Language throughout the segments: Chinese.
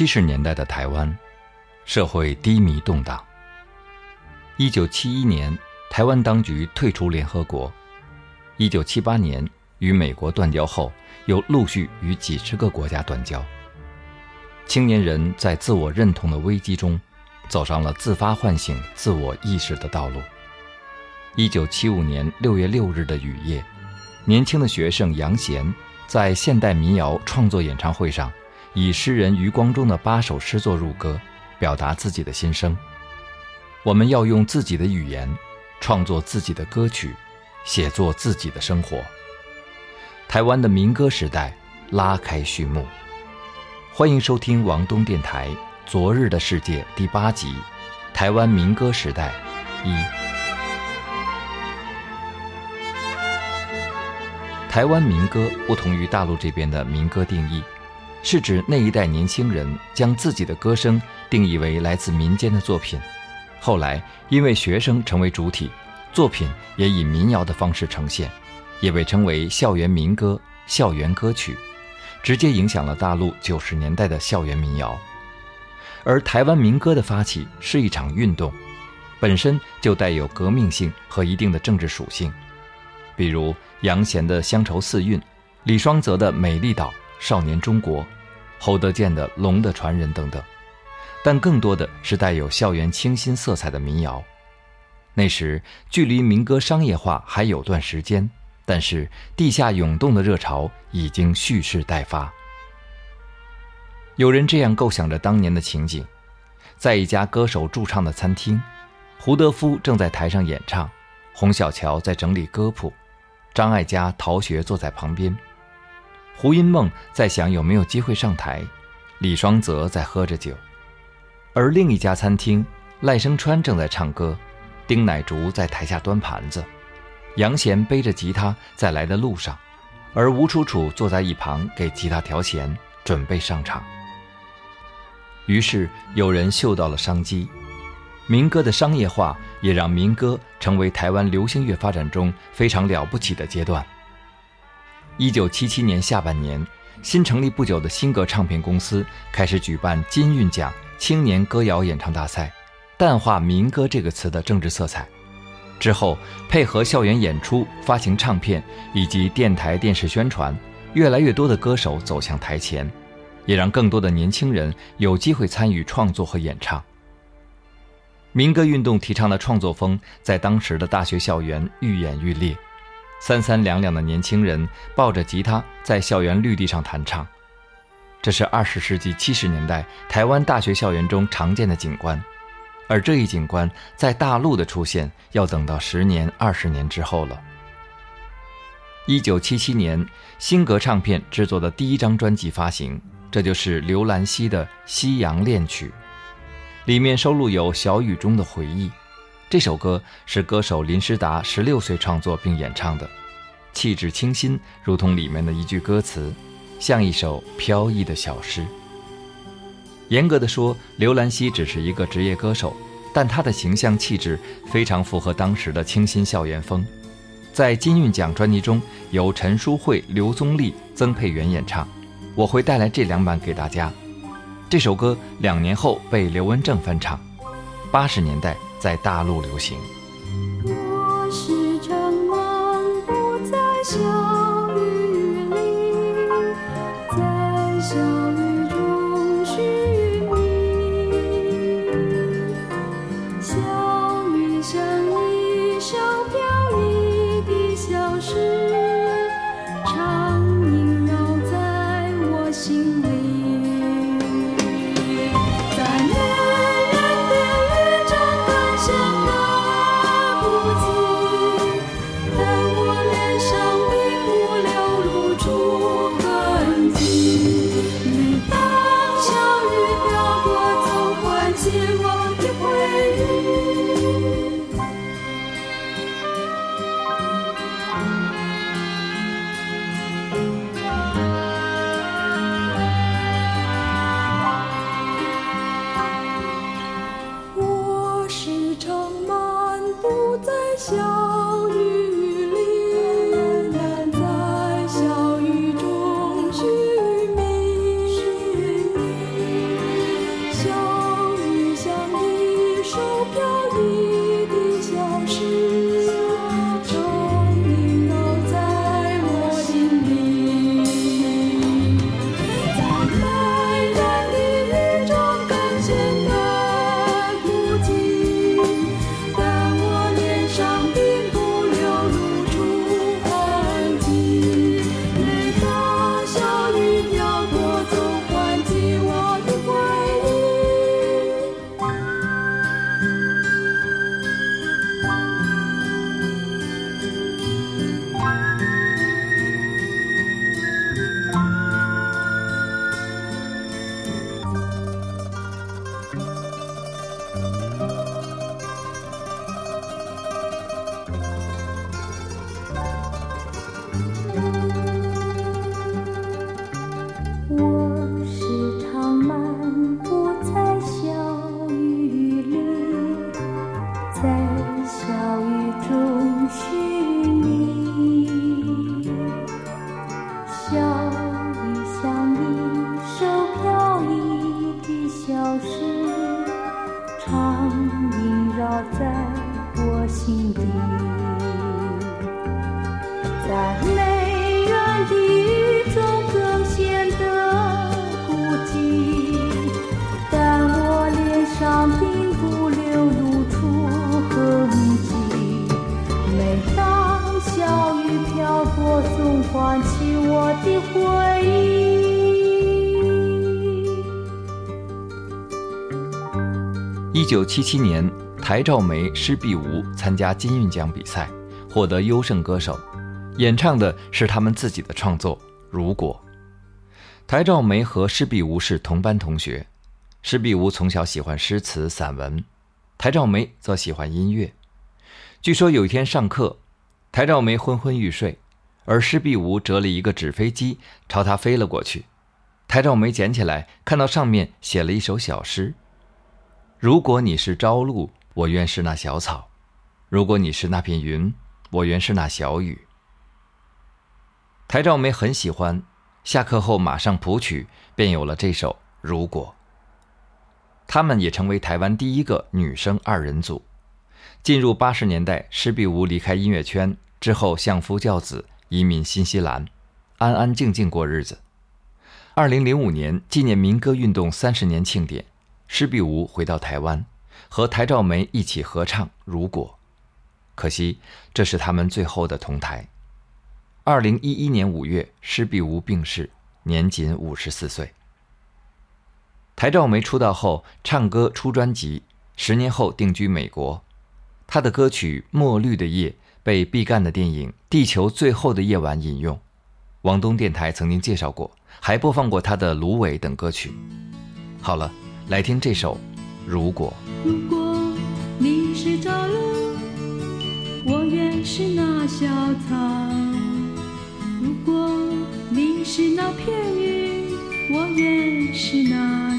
七十年代的台湾，社会低迷动荡。一九七一年，台湾当局退出联合国；一九七八年与美国断交后，又陆续与几十个国家断交。青年人在自我认同的危机中，走上了自发唤醒自我意识的道路。一九七五年六月六日的雨夜，年轻的学生杨贤在现代民谣创作演唱会上。以诗人余光中的八首诗作入歌，表达自己的心声。我们要用自己的语言，创作自己的歌曲，写作自己的生活。台湾的民歌时代拉开序幕。欢迎收听王东电台《昨日的世界》第八集《台湾民歌时代》一。台湾民歌不同于大陆这边的民歌定义。是指那一代年轻人将自己的歌声定义为来自民间的作品，后来因为学生成为主体，作品也以民谣的方式呈现，也被称为校园民歌、校园歌曲，直接影响了大陆九十年代的校园民谣。而台湾民歌的发起是一场运动，本身就带有革命性和一定的政治属性，比如杨贤的《乡愁四韵》，李双泽的《美丽岛》。少年中国，侯德健的《龙的传人》等等，但更多的是带有校园清新色彩的民谣。那时距离民歌商业化还有段时间，但是地下涌动的热潮已经蓄势待发。有人这样构想着当年的情景：在一家歌手驻唱的餐厅，胡德夫正在台上演唱，洪小乔在整理歌谱，张艾嘉、陶学坐在旁边。胡因梦在想有没有机会上台，李双泽在喝着酒，而另一家餐厅，赖声川正在唱歌，丁乃竺在台下端盘子，杨贤背着吉他在来的路上，而吴楚楚坐在一旁给吉他调弦，准备上场。于是有人嗅到了商机，民歌的商业化也让民歌成为台湾流行乐发展中非常了不起的阶段。一九七七年下半年，新成立不久的新格唱片公司开始举办金韵奖青年歌谣演唱大赛，淡化“民歌”这个词的政治色彩。之后，配合校园演出、发行唱片以及电台、电视宣传，越来越多的歌手走向台前，也让更多的年轻人有机会参与创作和演唱。民歌运动提倡的创作风，在当时的大学校园愈演愈烈。三三两两的年轻人抱着吉他在校园绿地上弹唱，这是二十世纪七十年代台湾大学校园中常见的景观，而这一景观在大陆的出现要等到十年、二十年之后了。一九七七年，新格唱片制作的第一张专辑发行，这就是刘兰希的《夕阳恋曲》，里面收录有小雨中的回忆。这首歌是歌手林诗达十六岁创作并演唱的，气质清新，如同里面的一句歌词，像一首飘逸的小诗。严格的说，刘兰希只是一个职业歌手，但她的形象气质非常符合当时的清新校园风。在金韵奖专辑中，由陈淑慧、刘宗立、曾沛元演唱。我会带来这两版给大家。这首歌两年后被刘文正翻唱，八十年代。在大陆流行。唤起我的回忆。一九七七年，台照梅、施碧梧参加金韵奖比赛，获得优胜歌手，演唱的是他们自己的创作《如果》。台照梅和施碧梧是同班同学，施碧梧从小喜欢诗词散文，台照梅则喜欢音乐。据说有一天上课，台照梅昏昏欲睡，而施碧梧折了一个纸飞机朝她飞了过去，台照梅捡起来，看到上面写了一首小诗。如果你是朝露，我愿是那小草；如果你是那片云，我愿是那小雨。台照梅很喜欢，下课后马上谱曲，便有了这首《如果》。他们也成为台湾第一个女生二人组。进入八十年代，施碧梧离开音乐圈之后，相夫教子，移民新西兰，安安静静过日子。二零零五年，纪念民歌运动三十年庆典。施碧梧回到台湾，和台照梅一起合唱《如果》，可惜这是他们最后的同台。二零一一年五月，施碧梧病逝，年仅五十四岁。台照梅出道后唱歌出专辑，十年后定居美国。她的歌曲《墨绿的夜》被毕赣的电影《地球最后的夜晚》引用，广东电台曾经介绍过，还播放过她的《芦苇》等歌曲。好了。来听这首《如果》。如果你是朝露，我愿是那小草；果你是那片云，我也是那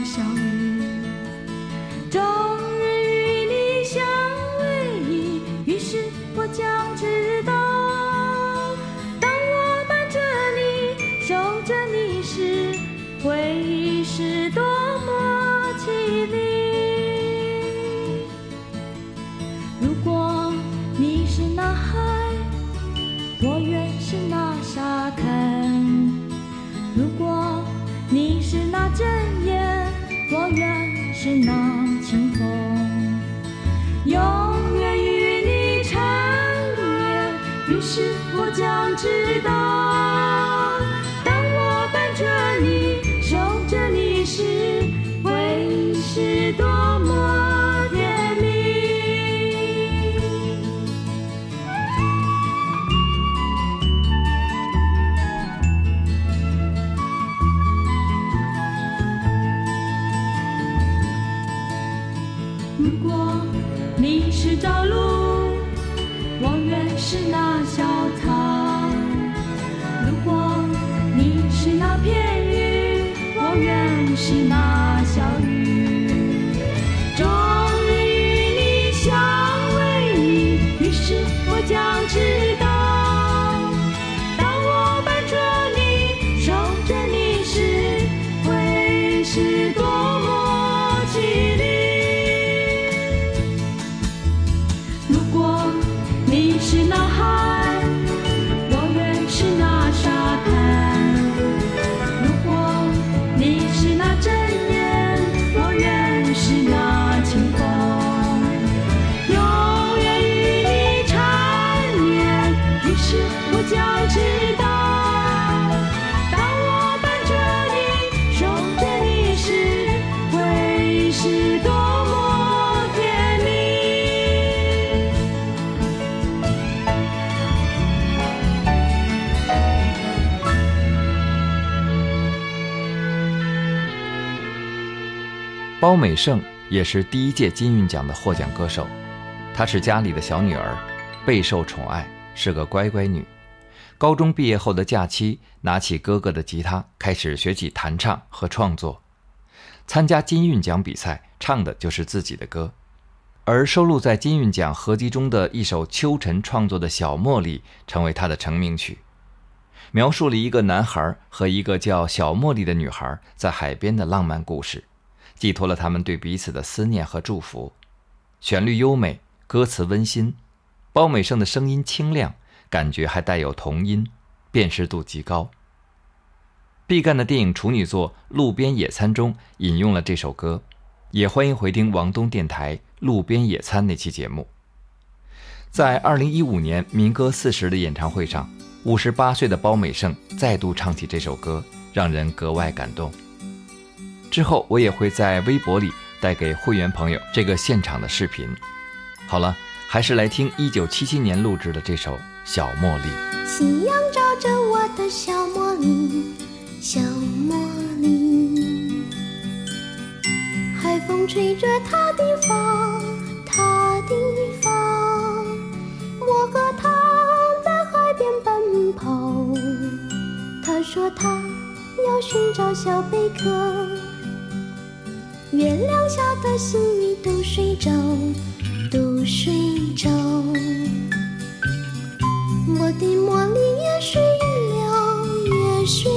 知道，包美胜也是第一届金韵奖的获奖歌手，她是家里的小女儿，备受宠爱，是个乖乖女。高中毕业后的假期，拿起哥哥的吉他，开始学起弹唱和创作。参加金韵奖比赛，唱的就是自己的歌。而收录在金韵奖合集中的一首秋晨创作的《小茉莉》，成为她的成名曲，描述了一个男孩和一个叫小茉莉的女孩在海边的浪漫故事。寄托了他们对彼此的思念和祝福，旋律优美，歌词温馨，包美胜的声音清亮，感觉还带有童音，辨识度极高。毕赣的电影处女作《路边野餐》中引用了这首歌，也欢迎回听王东电台《路边野餐》那期节目。在二零一五年民歌四十的演唱会上，五十八岁的包美胜再度唱起这首歌，让人格外感动。之后我也会在微博里带给会员朋友这个现场的视频。好了，还是来听一九七七年录制的这首《小茉莉》。夕阳照着我的小茉莉，小茉莉，海风吹着她的发，她的发，我和她在海边奔跑。她说她要寻找小贝壳，月亮下的心里都睡着，都睡着。我的茉莉也睡了，也睡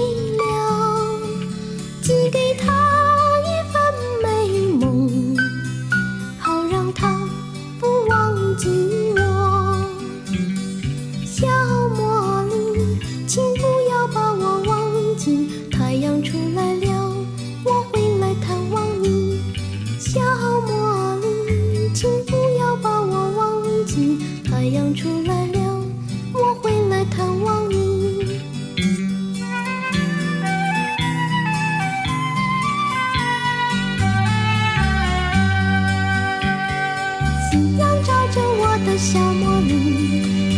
小茉莉，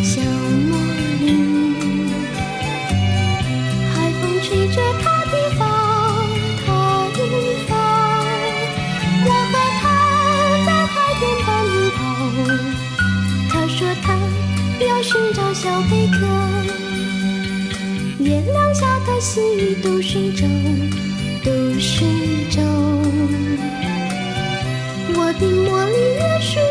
小茉莉，海风吹着她的发，她的发，我和她在海边奔跑。她说她要寻找小贝壳，月亮下的细雨都睡着，都睡着。我的茉莉也睡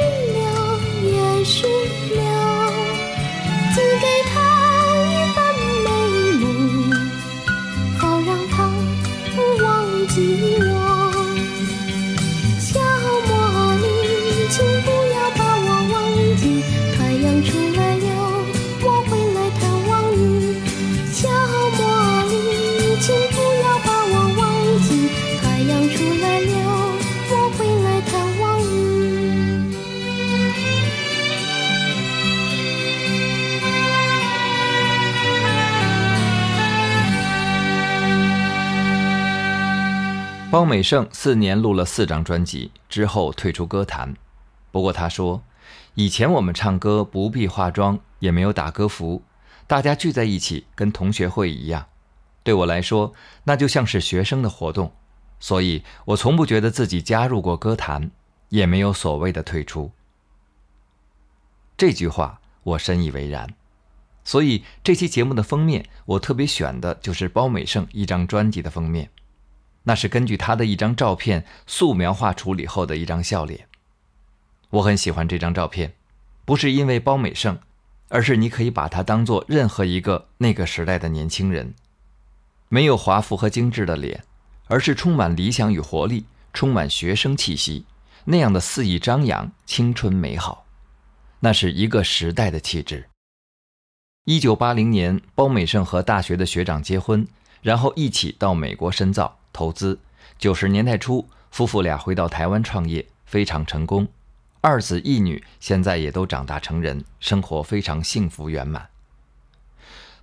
包美胜四年录了四张专辑之后退出歌坛，不过他说，以前我们唱歌不必化妆，也没有打歌服，大家聚在一起跟同学会一样，对我来说那就像是学生的活动，所以我从不觉得自己加入过歌坛，也没有所谓的退出。这句话我深以为然，所以这期节目的封面我特别选的就是包美胜一张专辑的封面。那是根据他的一张照片素描画处理后的一张笑脸。我很喜欢这张照片，不是因为包美胜，而是你可以把它当做任何一个那个时代的年轻人，没有华服和精致的脸，而是充满理想与活力，充满学生气息，那样的肆意张扬、青春美好，那是一个时代的气质。一九八零年，包美胜和大学的学长结婚，然后一起到美国深造。投资，九十年代初，夫妇俩回到台湾创业，非常成功，二子一女现在也都长大成人，生活非常幸福圆满。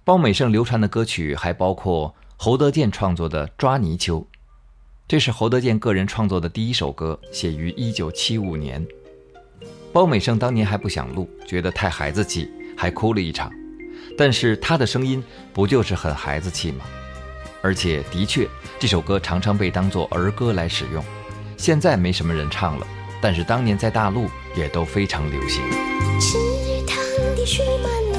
包美胜流传的歌曲还包括侯德健创作的《抓泥鳅》，这是侯德健个人创作的第一首歌，写于一九七五年。包美胜当年还不想录，觉得太孩子气，还哭了一场。但是他的声音不就是很孩子气吗？而且的确，这首歌常常被当作儿歌来使用。现在没什么人唱了，但是当年在大陆也都非常流行。池塘的水满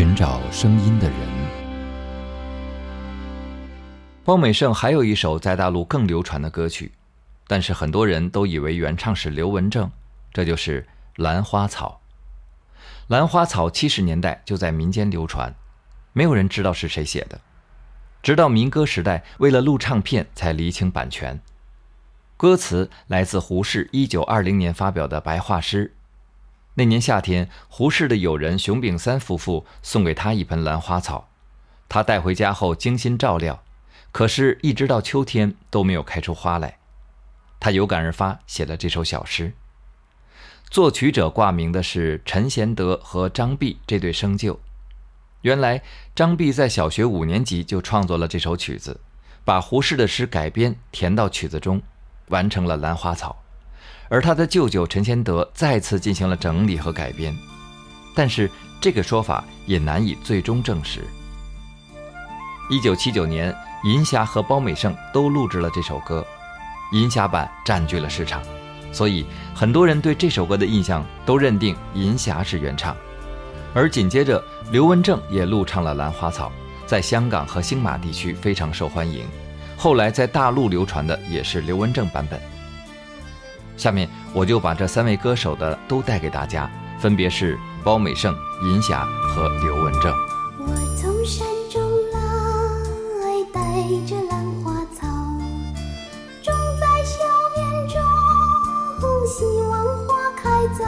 寻找声音的人。包美胜还有一首在大陆更流传的歌曲，但是很多人都以为原唱是刘文正，这就是《兰花草》。《兰花草》七十年代就在民间流传，没有人知道是谁写的，直到民歌时代，为了录唱片才厘清版权。歌词来自胡适一九二零年发表的白话诗。那年夏天，胡适的友人熊秉三夫妇送给他一盆兰花草，他带回家后精心照料，可是，一直到秋天都没有开出花来。他有感而发，写了这首小诗。作曲者挂名的是陈贤德和张碧这对生旧。原来，张碧在小学五年级就创作了这首曲子，把胡适的诗改编填到曲子中。完成了《兰花草》，而他的舅舅陈先德再次进行了整理和改编，但是这个说法也难以最终证实。一九七九年，银霞和包美胜都录制了这首歌，银霞版占据了市场，所以很多人对这首歌的印象都认定银霞是原唱，而紧接着刘文正也录唱了《兰花草》，在香港和星马地区非常受欢迎。后来在大陆流传的也是刘文正版本。下面我就把这三位歌手的都带给大家，分别是包美胜、银霞和刘文正。我从山中来，带着兰花草，种在校园中，希望花开早。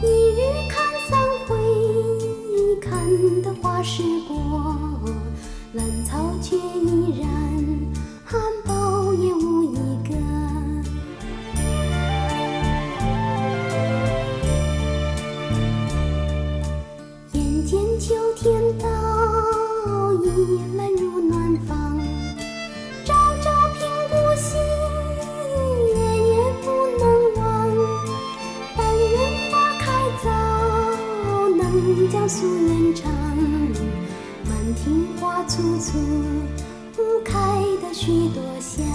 一日看三回，看得花时过，兰草却依然。苏园长满庭花簇簇开得许多香。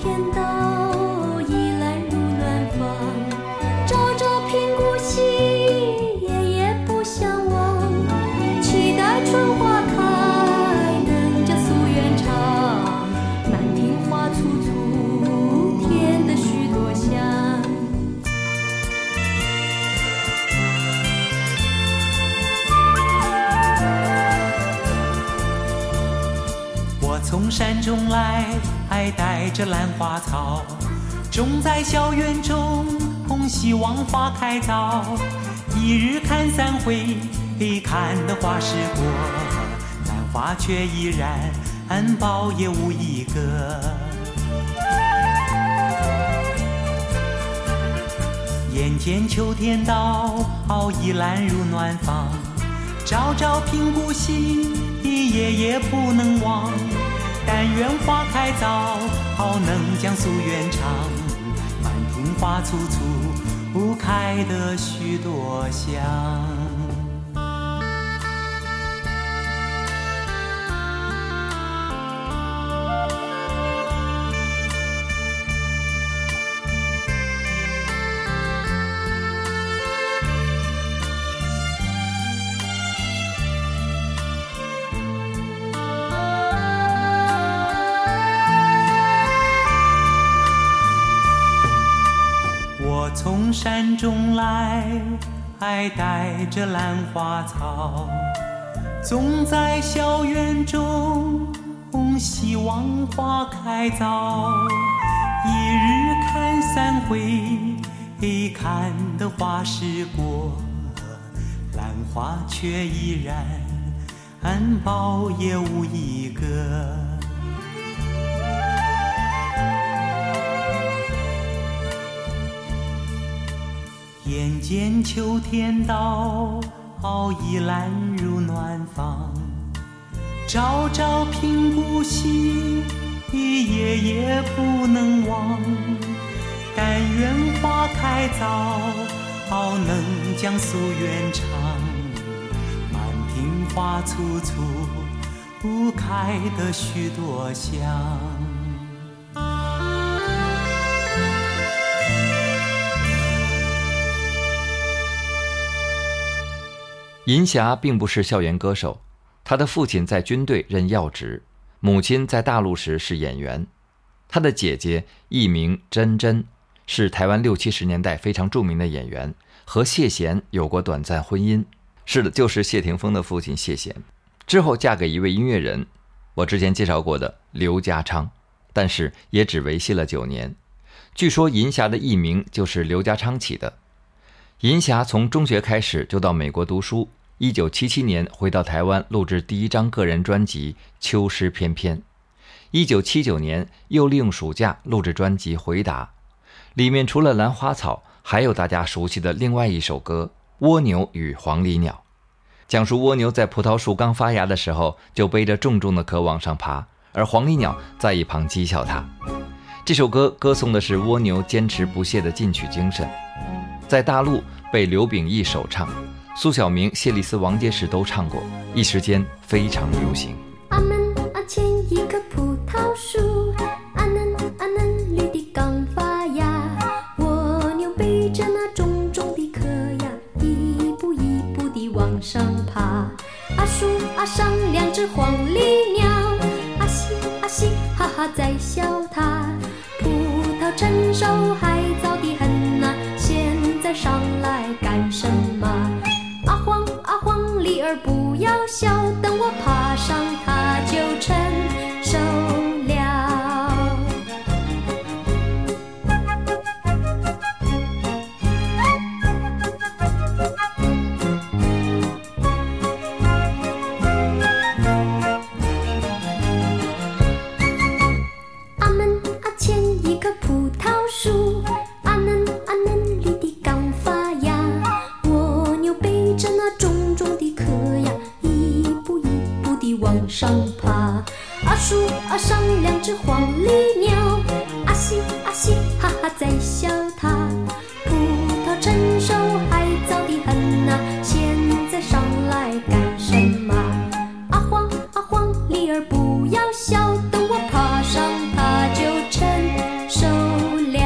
中着兰花草，种在校园中，希望花开早。一日看三回，看得花时过，兰花却依然苞也无一个。眼见秋天到，已兰入暖房，朝朝频顾惜，夜夜不能忘。但愿花开早，能将夙愿偿。满庭花簇簇，不开得许多香。山中来，带着兰花草，种在校园中，希望花开早。一日看三回，看得花时过，兰花却依然含苞也无一个。眼见秋天到，倚兰入暖房，朝朝频顾惜，夜夜不能忘。但愿花开早，能将夙愿偿。满庭花簇簇，不开得许多香。银霞并不是校园歌手，她的父亲在军队任要职，母亲在大陆时是演员。她的姐姐艺名珍珍，是台湾六七十年代非常著名的演员，和谢贤有过短暂婚姻。是的，就是谢霆锋的父亲谢贤。之后嫁给一位音乐人，我之前介绍过的刘家昌，但是也只维系了九年。据说银霞的艺名就是刘家昌起的。银霞从中学开始就到美国读书。一九七七年回到台湾录制第一张个人专辑《秋诗翩翩》，一九七九年又利用暑假录制专辑《回答》，里面除了兰花草，还有大家熟悉的另外一首歌《蜗牛与黄鹂鸟》，讲述蜗牛在葡萄树刚发芽的时候就背着重重的壳往上爬，而黄鹂鸟在一旁讥笑它。这首歌歌颂的是蜗牛坚持不懈的进取精神，在大陆被刘秉义首唱。苏小明、谢丽斯、王杰时都唱过，一时间非常流行。阿树阿上两只黄鹂鸟，阿嘻阿嘻哈哈在笑它。葡萄成熟还早得很呐，现在上来干什么？阿黄阿黄鹂儿不要笑，等我爬上它就成熟了。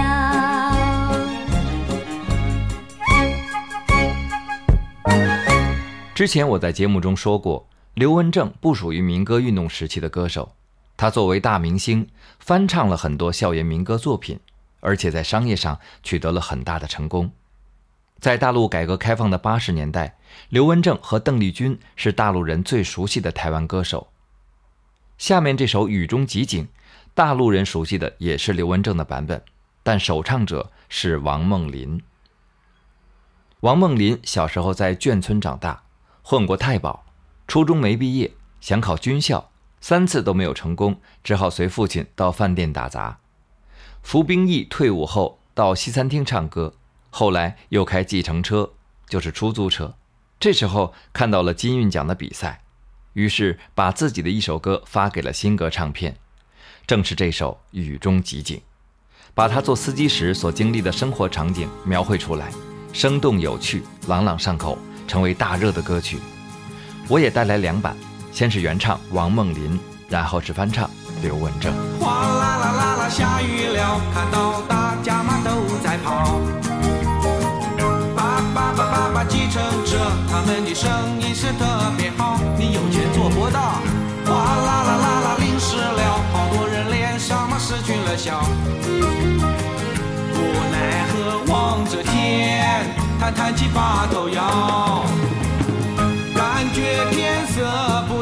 之前我在节目中说过。刘文正不属于民歌运动时期的歌手，他作为大明星，翻唱了很多校园民歌作品，而且在商业上取得了很大的成功。在大陆改革开放的八十年代，刘文正和邓丽君是大陆人最熟悉的台湾歌手。下面这首《雨中即景》，大陆人熟悉的也是刘文正的版本，但首唱者是王梦麟。王梦麟小时候在眷村长大，混过太保。初中没毕业，想考军校，三次都没有成功，只好随父亲到饭店打杂。服兵役退伍后，到西餐厅唱歌，后来又开计程车，就是出租车。这时候看到了金韵奖的比赛，于是把自己的一首歌发给了新歌唱片，正是这首《雨中即景》，把他做司机时所经历的生活场景描绘出来，生动有趣，朗朗上口，成为大热的歌曲。我也带来两版，先是原唱王梦麟，然后是翻唱刘文正。哗啦啦啦啦，下雨了，看到大家嘛都在跑。爸爸爸爸爸，计程车，他们的生意是特别好。你有钱做不到。哗啦啦啦啦，淋湿了，好多人脸上嘛失去了笑。无奈何望着天，弹弹起把头摇。感觉天色不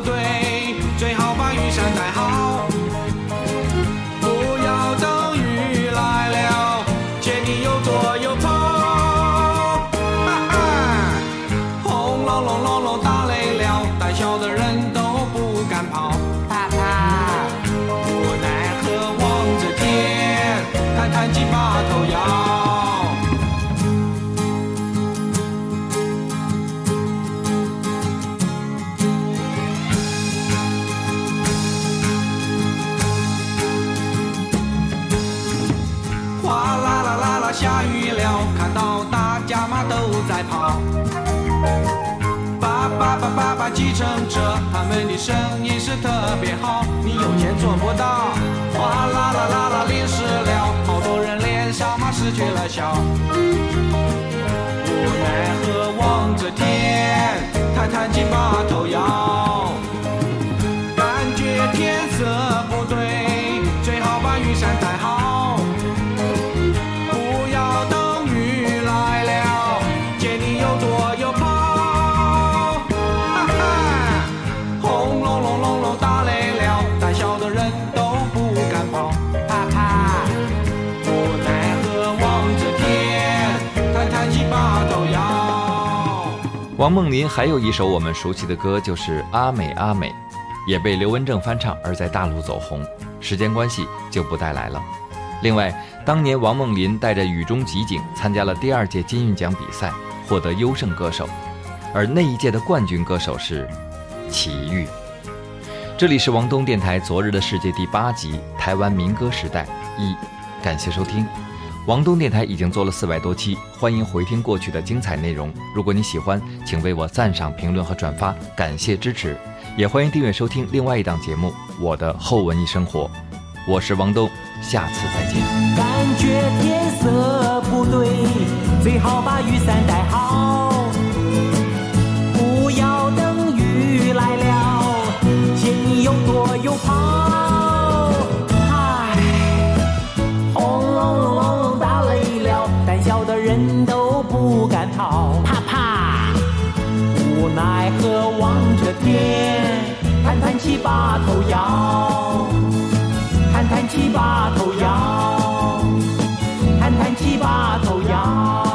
计程车，他们的生意是特别好。你有钱做不到，哗啦啦啦啦，淋湿了，好多人脸上嘛失去了笑。无奈何望着天，弹弹琴把头摇，王梦麟还有一首我们熟悉的歌，就是《阿美阿美》，也被刘文正翻唱，而在大陆走红。时间关系就不带来了。另外，当年王梦麟带着《雨中集景》参加了第二届金韵奖比赛，获得优胜歌手，而那一届的冠军歌手是齐豫。这里是王东电台《昨日的世界》第八集《台湾民歌时代一》，感谢收听。王东电台已经做了四百多期，欢迎回听过去的精彩内容。如果你喜欢，请为我赞赏、评论和转发，感谢支持。也欢迎订阅收听另外一档节目《我的后文艺生活》。我是王东，下次再见。感觉天色不对，最好把雨伞带好。弹弹起把头摇弹弹起把头摇弹弹起把头摇